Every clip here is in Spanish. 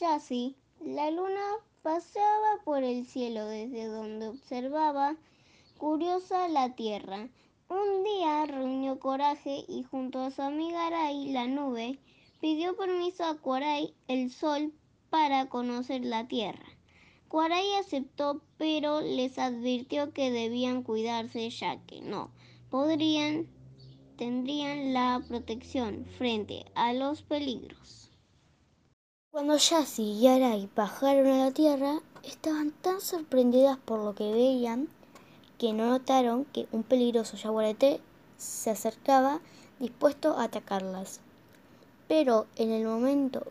Yassi, la luna paseaba por el cielo desde donde observaba curiosa la tierra. Un día reunió coraje y junto a su amiga Arai, la nube, pidió permiso a Kuarai, el sol, para conocer la tierra. Kuarai aceptó, pero les advirtió que debían cuidarse ya que no podrían tendrían la protección frente a los peligros. Cuando Yassi y Arai bajaron a la tierra, estaban tan sorprendidas por lo que veían que no notaron que un peligroso yaguareté se acercaba dispuesto a atacarlas. Pero en el momento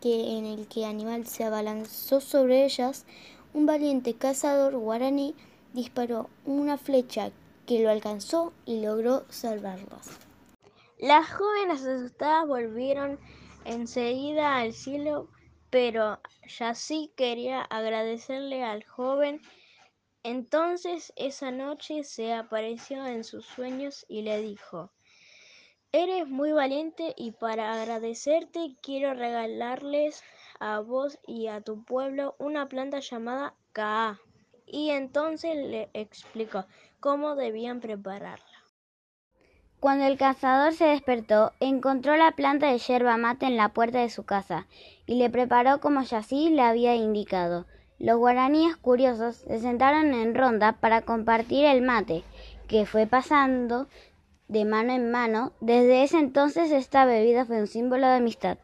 que en el que el animal se abalanzó sobre ellas, un valiente cazador guaraní disparó una flecha que lo alcanzó y logró salvarlas. Las jóvenes asustadas volvieron enseguida al cielo, pero Yassi quería agradecerle al joven. Entonces esa noche se apareció en sus sueños y le dijo, Eres muy valiente y para agradecerte quiero regalarles a vos y a tu pueblo una planta llamada Kaa. Y entonces le explicó cómo debían prepararla. Cuando el cazador se despertó, encontró la planta de yerba mate en la puerta de su casa y le preparó como Yassi le había indicado. Los guaraníes curiosos se sentaron en ronda para compartir el mate, que fue pasando de mano en mano. Desde ese entonces esta bebida fue un símbolo de amistad.